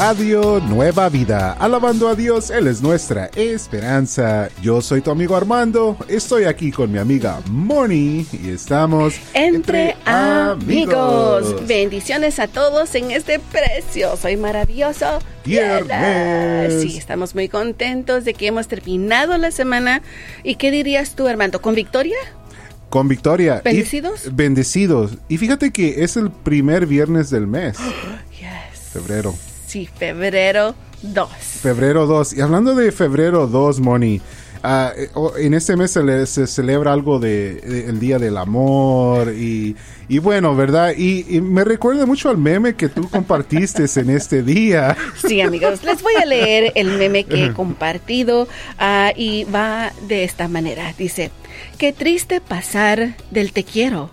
Radio Nueva Vida, alabando a Dios, Él es nuestra esperanza. Yo soy tu amigo Armando, estoy aquí con mi amiga Moni y estamos entre, amigos. Bendiciones a todos en este precioso y maravilloso viernes. Sí, estamos muy contentos de que hemos terminado la semana. ¿Y qué dirías tú, Armando? ¿Con victoria? Con victoria. ¿Bendecidos? bendecidos. Y fíjate que es el primer viernes del mes. Febrero. Sí, febrero 2. Febrero 2. Y hablando de febrero 2, Moni, eh, en este mes se, celebra algo de, el Día del Amor y, bueno, ¿verdad? Y, me recuerda mucho al meme que tú compartiste en este día. Sí, amigos, les voy a leer el meme que he compartido ah, y va de esta manera. Dice, qué triste pasar del te quiero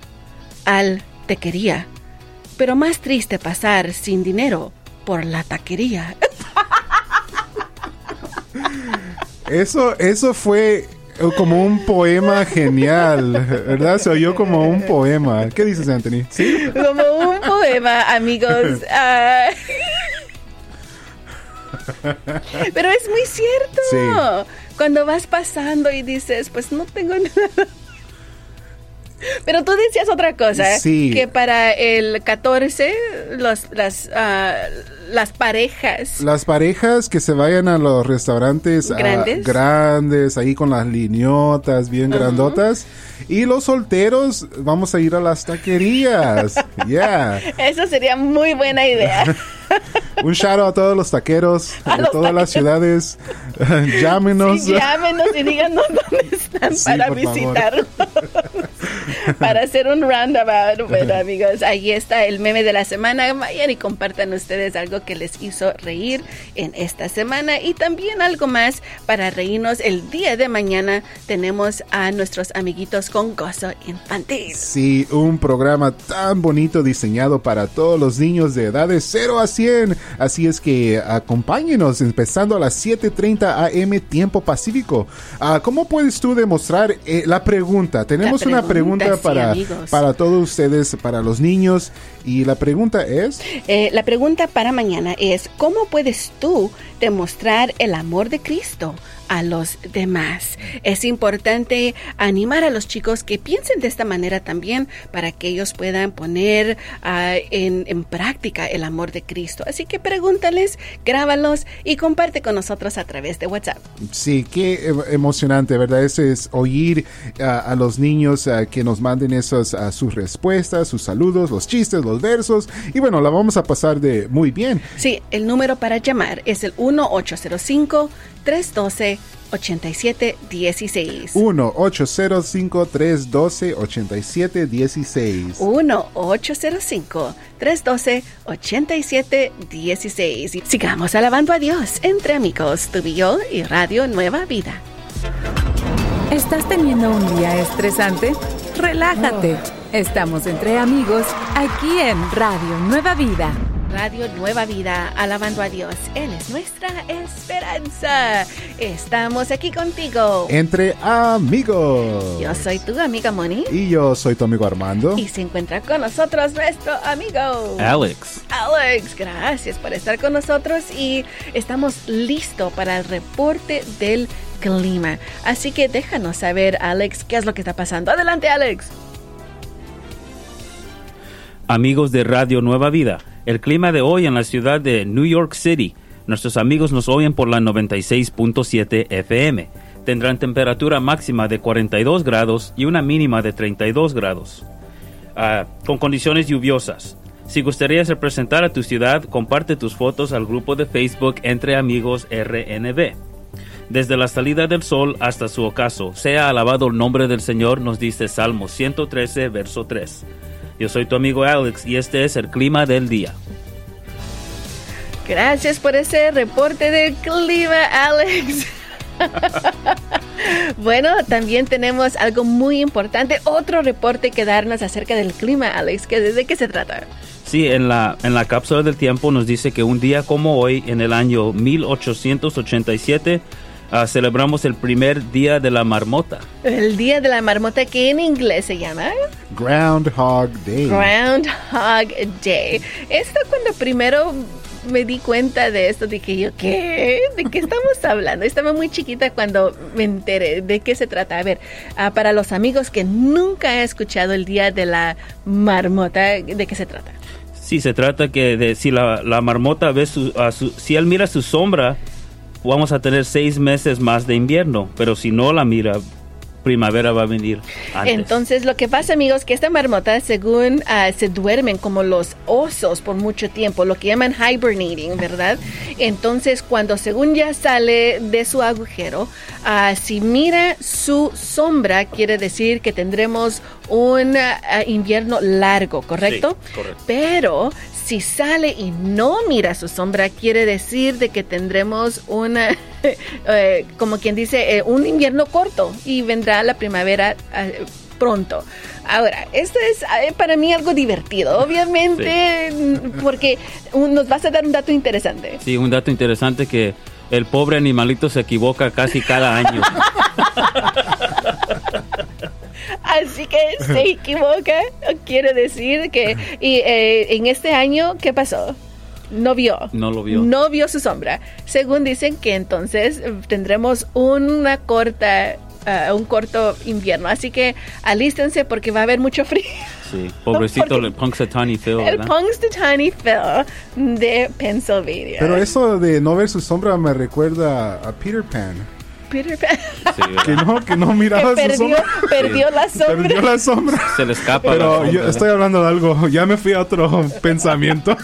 al te quería, pero más triste pasar sin dinero por la taquería. Eso, eso fue como un poema genial, ¿verdad? Se oyó como un poema. ¿Qué dices, Anthony? ¿Sí? Como un poema, amigos. Pero es muy cierto. Cuando vas pasando y dices, pues no tengo nada pero tú decías otra cosa, sí. que para el 14 los, las, uh, las parejas. Las parejas que se vayan a los restaurantes ah, grandes, grandes ahí con las liniotas bien grandotas. Y los solteros vamos a ir a las taquerías. yeah. Eso sería muy buena idea. Un shout a todos los taqueros de todas las ciudades. llámenos. llámenos y díganos dónde están para visitarnos. para hacer un roundabout. Bueno, amigos, ahí está el meme de la semana. Vayan y compartan ustedes algo que les hizo reír en esta semana y también algo más para reírnos. El día de mañana tenemos a nuestros amiguitos con gozo infantil. Sí, un programa tan bonito diseñado para todos los niños de edades 0 a 100. Así es que acompáñenos empezando a las 7:30 am tiempo pacífico. Ah, ¿Cómo puedes tú demostrar eh, la pregunta? Tenemos una pregunta para, para todos ustedes, para los niños. Y la pregunta es... Eh, la pregunta para mañana es, ¿cómo puedes tú demostrar el amor de Cristo? A los demás. Es importante animar a los chicos que piensen de esta manera también para que ellos puedan poner ah, en, en, práctica el amor de Cristo. Así que pregúntales, grábalos y comparte con nosotros a través de WhatsApp. Sí, qué emocionante, ¿verdad? Eso es oír ah, a los niños ah, que nos manden esas sus respuestas, sus saludos, los chistes, los versos. Y bueno, la vamos a pasar de muy bien. Sí, el número para llamar es el 1805 312 8716. 1-805-312-8716. 1-805-312-8716. Sigamos alabando a Dios entre amigos, tu y y Radio Nueva Vida. ¿Estás teniendo un día estresante? Relájate. Estamos entre amigos aquí en Radio Nueva Vida. Radio Nueva Vida, alabando a Dios. Él es nuestra esperanza. Estamos aquí contigo. Entre amigos. Yo soy tu amiga Moni. Y yo soy tu amigo Armando. Y se encuentra con nosotros nuestro amigo Alex. Alex, gracias por estar con nosotros y estamos listos para el reporte del clima. Así que déjanos saber, Alex, qué es lo que está pasando. Adelante, Alex. Amigos de Radio Nueva Vida el clima de hoy en la ciudad de New York City. Nuestros amigos nos oyen por la 96.7 FM. Tendrán temperatura máxima de 42 grados y una mínima de 32 grados. Ah, con condiciones lluviosas. Si gustarías representar a tu ciudad, comparte tus fotos al grupo de Facebook Entre Amigos RNB. Desde la salida del sol hasta su ocaso, sea alabado el nombre del Señor, nos dice Salmo 113, verso 3. Yo soy tu amigo Alex y este es el clima del día. Gracias por ese reporte del clima, Alex. Bueno, también tenemos algo muy importante, otro reporte que darnos acerca del clima, Alex. ¿Que ¿De qué se trata? Sí, en la, en la cápsula del tiempo nos dice que un día como hoy, en el año 1887, ah, celebramos el primer día de la marmota. El día de la marmota que en inglés se llama Groundhog Day. Groundhog Day. Esto cuando primero me di cuenta de esto, dije yo, ¿qué? ¿De qué estamos hablando? Estaba muy chiquita cuando me enteré de qué se trata. A ver, ah, para los amigos que nunca han escuchado el día de la marmota, ¿de qué se trata? Sí, se trata que de, si la, la marmota ve su, a su- si él mira su sombra, vamos a tener seis meses más de invierno, pero si no la mira, primavera va a venir antes. Entonces, lo que pasa, amigos, que esta marmota, según ah, se duermen como los osos por mucho tiempo, lo que llaman hibernating, ¿verdad? Entonces, cuando según ya sale de su agujero, ah, si mira su sombra, quiere decir que tendremos un ah, invierno largo, ¿correcto? Sí, correcto. Pero si sale y no mira su sombra, quiere decir de que tendremos una, eh, como quien dice, eh, un invierno corto y vendrá la primavera eh, pronto. Ahora, esto es eh, para mí algo divertido, obviamente, mm, porque nos vas a dar un dato interesante. Sí, un dato interesante que el pobre animalito se equivoca casi cada año. Así que se equivoca, quiere decir que y, eh, en este año, ¿qué pasó? No vio. No lo vio. No vio su sombra. Según dicen que entonces eh, tendremos una corta, ah, un corto invierno. Así que alístense porque va a haber mucho frío. Sí, pobrecito el Punxsutawney Phil, El. Punxsutawney Phil de Pennsylvania. Pero eso de no ver su sombra me recuerda a Peter Pan. Peter Pan Sí, Que no, que no que miraba su perdió, sombra. perdió la sombra. Perdió la sombra. Se le escapa. Pero la yo sombra. estoy hablando de algo. Ya me fui a otro pensamiento.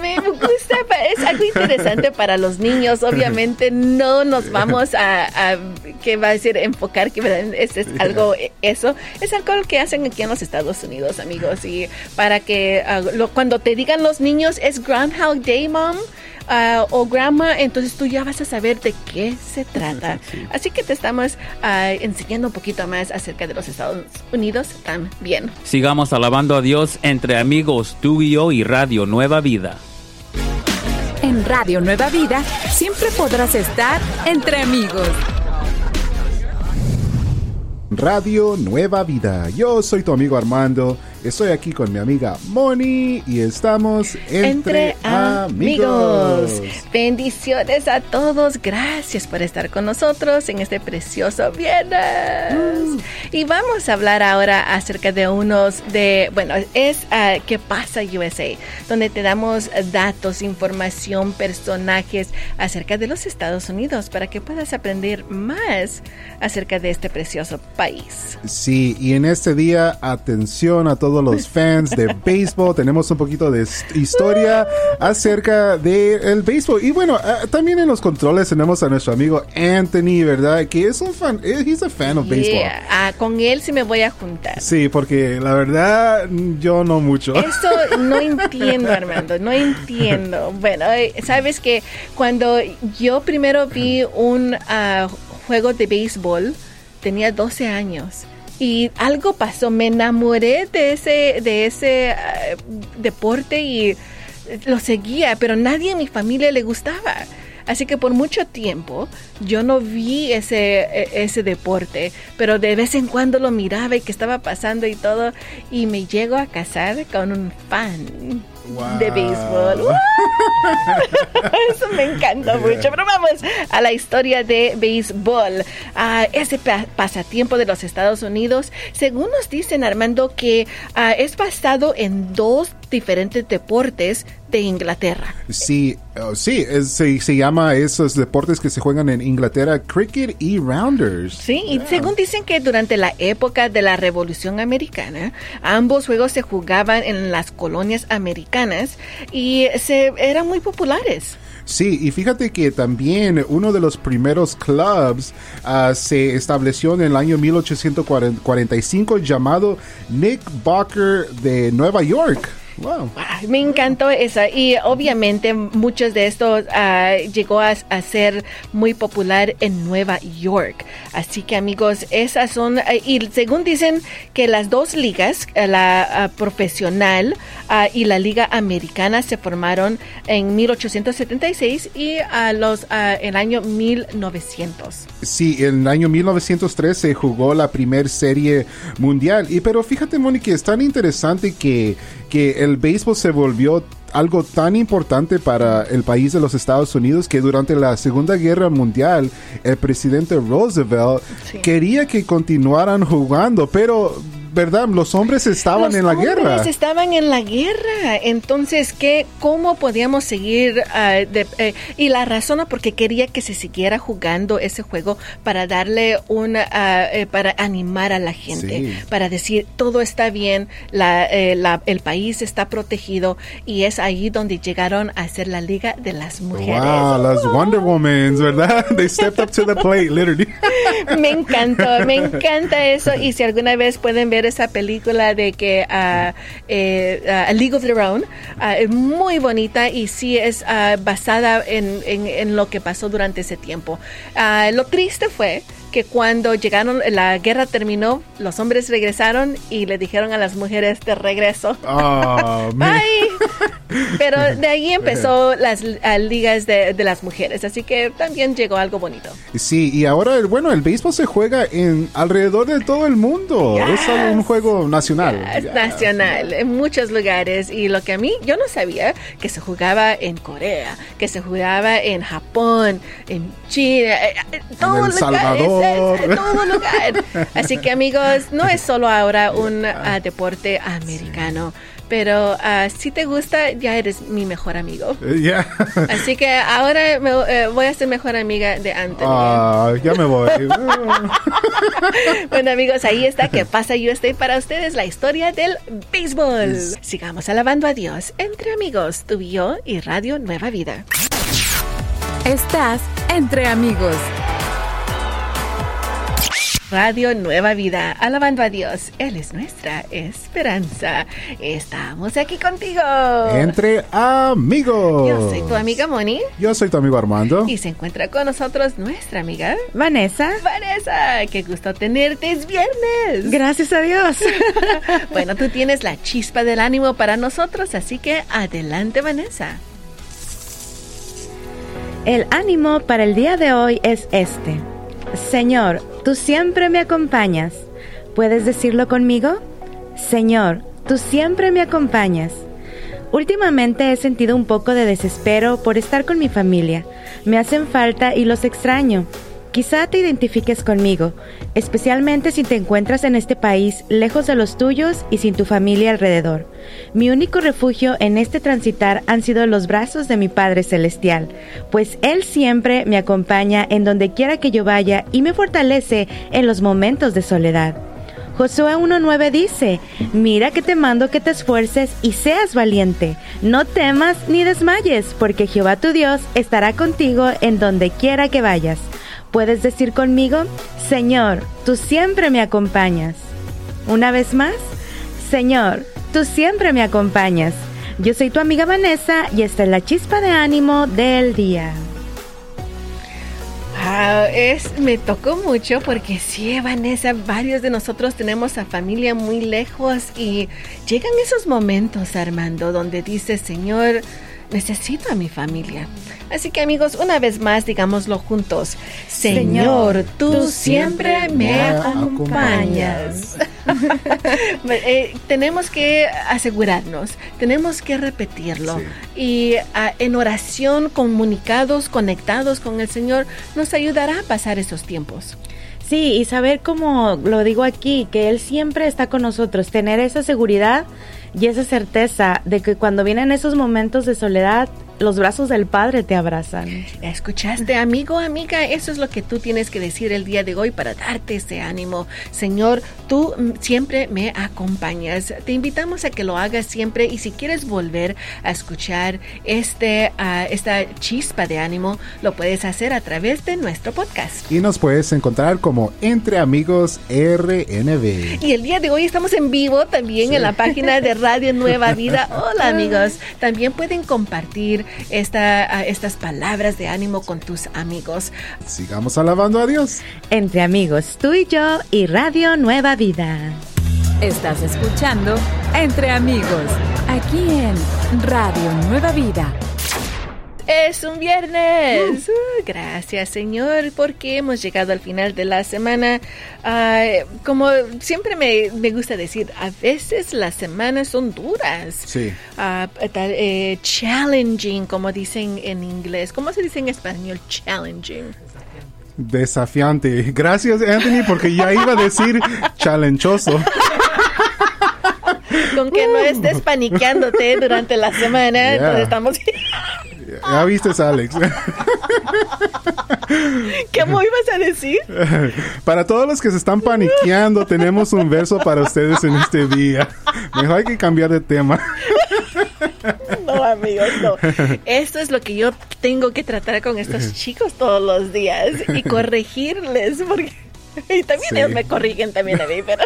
Me gusta, es algo interesante para los niños. Obviamente no nos vamos a, a ¿qué va a decir? Enfocar que es, es algo, eso, es algo que hacen aquí en los Estados Unidos, amigos. Y para que ah, lo- cuando te digan los niños es Groundhog Day, Mom. Ah, o grandma, entonces tú ya vas a saber de qué se trata. Así que te estamos ah, enseñando un poquito más acerca de los Estados Unidos también. Sigamos alabando a Dios entre amigos, tú y yo y Radio Nueva Vida. En Radio Nueva Vida siempre podrás estar entre amigos. Radio Nueva Vida. Yo soy tu amigo Armando. Estoy aquí con mi amiga Moni y estamos entre, amigos. Bendiciones a todos. Gracias por estar con nosotros en este precioso viernes. Y vamos a hablar ahora acerca de unos de, bueno, es ah, ¿Qué pasa USA? Donde te damos datos, información, personajes acerca de los Estados Unidos para que puedas aprender más acerca de este precioso país. Sí, y en este día, atención a todos los fans de béisbol. Tenemos un poquito de historia acerca del béisbol. Y bueno, ah, también en los controles tenemos a nuestro amigo Anthony, ¿verdad? Que es un fan, eh, he's a fan of béisbol. Yeah. Ah, con él sí me voy a juntar. Sí, porque la verdad, yo no mucho. Eso no entiendo, Armando, no entiendo. Bueno, eh, sabes que cuando yo primero vi un ah, juego de béisbol, tenía 12 años. Y algo pasó, me enamoré de ese, de ese ah, deporte y lo seguía, pero nadie en mi familia le gustaba. Así que por mucho tiempo yo no vi ese, e- ese deporte, pero de vez en cuando lo miraba y qué estaba pasando y todo, y me llego a casar con un fan de Wow. béisbol. ¡Woo! Eso me encanta mucho. Pero vamos a la historia de béisbol. Ah, ese pa- pasatiempo de los Estados Unidos, según nos dicen Armando, que ah, es basado en dos diferentes deportes de Inglaterra. Sí, oh, sí, es- se, se llama esos deportes que se juegan en Inglaterra, cricket y rounders. Sí, y según dicen que durante la época de la Revolución Americana, ambos juegos se jugaban en las colonias americanas y se eran muy populares. Sí, y fíjate que también uno de los primeros clubs ah, se estableció en el año 1845 llamado Nick Barker de Nueva York. Wow. Me encantó esa y obviamente muchos de estos ah, llegó a, a ser muy popular en Nueva York. Así que amigos, esas son, y según dicen que las dos ligas, eh, la ah, profesional ah, y la liga americana se formaron en 1876 y a los ah, el año 1900. Sí, en el año 1903 se jugó la primer serie mundial. Y pero fíjate, Mónica, es tan interesante que, que el béisbol se volvió algo tan importante para el país de los Estados Unidos que durante la Segunda Guerra Mundial el presidente Roosevelt Sí. quería que continuaran jugando, pero verdad, los hombres estaban Los en la hombres guerra. estaban en la guerra. Entonces, ¿qué, ¿cómo podíamos seguir? ah, de- eh, y la razón porque quería que se siguiera jugando ese juego para darle una, ah, eh, para animar a la gente, Sí. para decir todo está bien, la, eh, la- el país está protegido y es ahí donde llegaron a hacer la Liga de las Mujeres. Wow, las Wonder Womans, ¿verdad? They stepped up to the plate, literally. Me encantó, me encanta eso. Y si alguna vez pueden ver esa película de que ah, eh, A League of Their Own, ah, es muy bonita y sí es basada en, en- en lo que pasó durante ese tiempo. Lo triste fue que cuando llegaron, la guerra terminó, los hombres regresaron y le dijeron a las mujeres de regreso. Oh. Bye. Pero de ahí empezó las ligas de, de las mujeres, así que también llegó algo bonito. Sí, y ahora, el- bueno, el béisbol se juega en alrededor de todo el mundo. Es solo un juego nacional. Es Ya. nacional en muchos lugares y lo que a mí yo no sabía que se jugaba en Corea, que se jugaba en Japón, en China, eh, eh, todo El lugar, Salvador. es- es- todo lugar. Así que amigos, no es solo ahora un ah, deporte americano, pero ah, si te gusta ya eres mi mejor amigo. Ya. Así que ahora me, eh, voy a ser mejor amiga de Anthony. Ah, ya me voy. Bueno amigos, ahí está que pasa yo estoy para ustedes la historia del béisbol. Sigamos alabando a Dios entre amigos, tú y yo y Radio Nueva Vida. Estás entre amigos. Radio Nueva Vida, alabando a Dios, Él es nuestra esperanza. Estamos aquí contigo. Entre amigos. Yo soy tu amiga Moni Yo soy tu amigo Armando. y se encuentra con nosotros nuestra amiga Vanessa. Vanessa. Qué gusto tenerte, es viernes. Gracias a Dios. Bueno, tú tienes la chispa del ánimo para nosotros, así que adelante Vanessa. El ánimo para el día de hoy es este. Señor, tú siempre me acompañas. ¿Puedes decirlo conmigo? Señor, tú siempre me acompañas. Últimamente he sentido un poco de desespero por estar con mi familia. Me hacen falta y los extraño. Quizá te identifiques conmigo, especialmente si te encuentras en este país lejos de los tuyos y sin tu familia alrededor. Mi único refugio en este transitar han sido los brazos de mi Padre Celestial, pues Él siempre me acompaña en donde quiera que yo vaya y me fortalece en los momentos de soledad. Josué 1.9 dice, mira que te mando que te esfuerces y seas valiente, no temas ni desmayes, porque Jehová tu Dios estará contigo en donde quiera que vayas. Puedes decir conmigo, Señor, tú siempre me acompañas. Una vez más, Señor, tú siempre me acompañas. Yo soy tu amiga Vanessa y esta es la chispa de ánimo del día. Ah, es, me tocó mucho porque sí, Vanessa, varios de nosotros tenemos a familia muy lejos y llegan esos momentos, Armando, donde dices, Señor, necesito a mi familia. Así que amigos, una vez más, digámoslo juntos. Señor, tú, siempre me acompañas. Eh, tenemos que asegurarnos, tenemos que repetirlo. Y ah, en oración, comunicados, conectados con el Señor, nos ayudará a pasar esos tiempos. Sí, y saber como lo digo aquí, que Él siempre está con nosotros, tener esa seguridad y esa certeza de que cuando vienen esos momentos de soledad, los brazos del Padre te abrazan. ¿Escuchaste, amigo, amiga? Eso es lo que tú tienes que decir el día de hoy para darte ese ánimo. Señor, tú siempre me acompañas. Te invitamos a que lo hagas siempre y si quieres volver a escuchar este, ah, esta chispa de ánimo, lo puedes hacer a través de nuestro podcast. Y nos puedes encontrar como Entre Amigos RNB. Y el día de hoy estamos en vivo también en la página de Radio Nueva Vida. Hola amigos. También pueden compartir esta, estas palabras de ánimo con tus amigos. Sigamos alabando a Dios. Entre amigos, tú y yo y Radio Nueva Vida. Estás escuchando Entre Amigos, aquí en Radio Nueva Vida es un viernes. Uh, gracias, Señor, porque hemos llegado al final de la semana. como siempre me, gusta decir, a veces las semanas son duras. Sí. Uh, eh, challenging, como dicen en inglés. ¿Cómo se dice en español? Challenging desafiante. Gracias, Anthony, porque ya iba a decir challenchoso. Con que no estés paniqueándote durante la semana, entonces estamos... Ya viste, Alex. ¿Qué me ibas a decir? Para todos los que se están paniqueando, tenemos un verso para ustedes en este día. Mejor hay que cambiar de tema. No, amigos, no. Esto es lo que yo tengo que tratar con estos chicos todos los días y corregirles, porque y también ellos me corrigen también a mí, pero,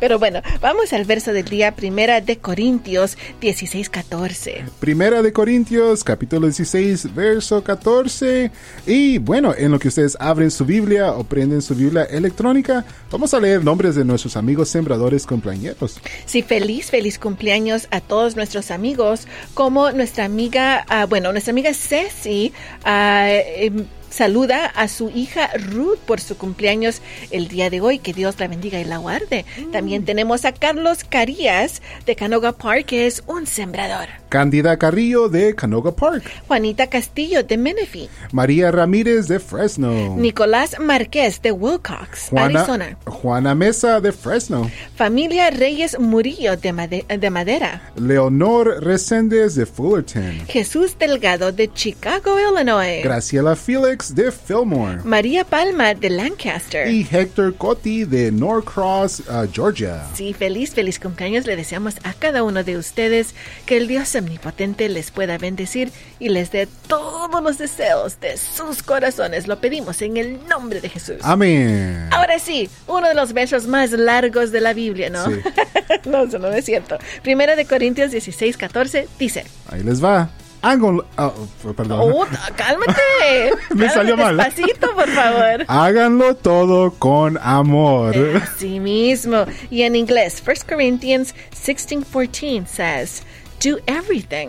pero bueno, vamos al verso del día, primera de Corintios 16, 14. Primera de Corintios, capítulo 16, verso 14. Y bueno, en lo que ustedes abren su Biblia o prenden su Biblia electrónica, vamos a leer nombres de nuestros amigos sembradores cumpleaños. Sí, feliz, feliz cumpleaños a todos nuestros amigos, como nuestra amiga, uh, bueno, nuestra amiga Ceci, uh, saluda a su hija Ruth por su cumpleaños el día de hoy. Que Dios la bendiga y la guarde. También tenemos a Carlos Carías de Canoga Park, que es un sembrador. Cándida Carrillo de Canoga Park. Juanita Castillo de Menifee. María Ramírez de Fresno. Nicolás Márquez de Wilcox, Arizona. Juana Mesa de Fresno. Familia Reyes Murillo de, de Madera. Leonor Reséndez de Fullerton. Jesús Delgado de Chicago, Illinois. Graciela Felix de Fillmore. María Palma de Lancaster. Y Héctor Cotti de Norcross, uh, Georgia. Sí, feliz, feliz cumpleaños le deseamos a cada uno de ustedes que el Dios se omnipotente les pueda bendecir y les dé todos los deseos de sus corazones. Lo pedimos en el nombre de Jesús. Amén. Ahora sí, uno de los versos más largos de la Biblia, ¿no? no, eso no es cierto. Primera de Corintios 16, 14 dice. Ahí les va. Háganlo. Oh, perdón. Oh, cálmate. Me salió mal. Despacito, por favor. Háganlo todo con amor. Así mismo. Y en inglés, 1 Corinthians 16:14 says, do everything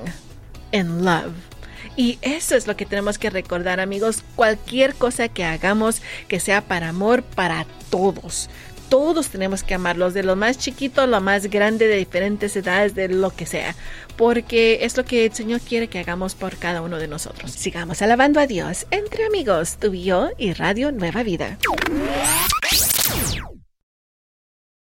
in love. Y eso es lo que tenemos que recordar, amigos. Cualquier cosa que hagamos que sea para amor para todos. Todos tenemos que amarlos, de lo más chiquito a lo más grande, de diferentes edades, de lo que sea. Porque es lo que el Señor quiere que hagamos por cada uno de nosotros. Sigamos alabando a Dios entre amigos, tú y yo y Radio Nueva Vida.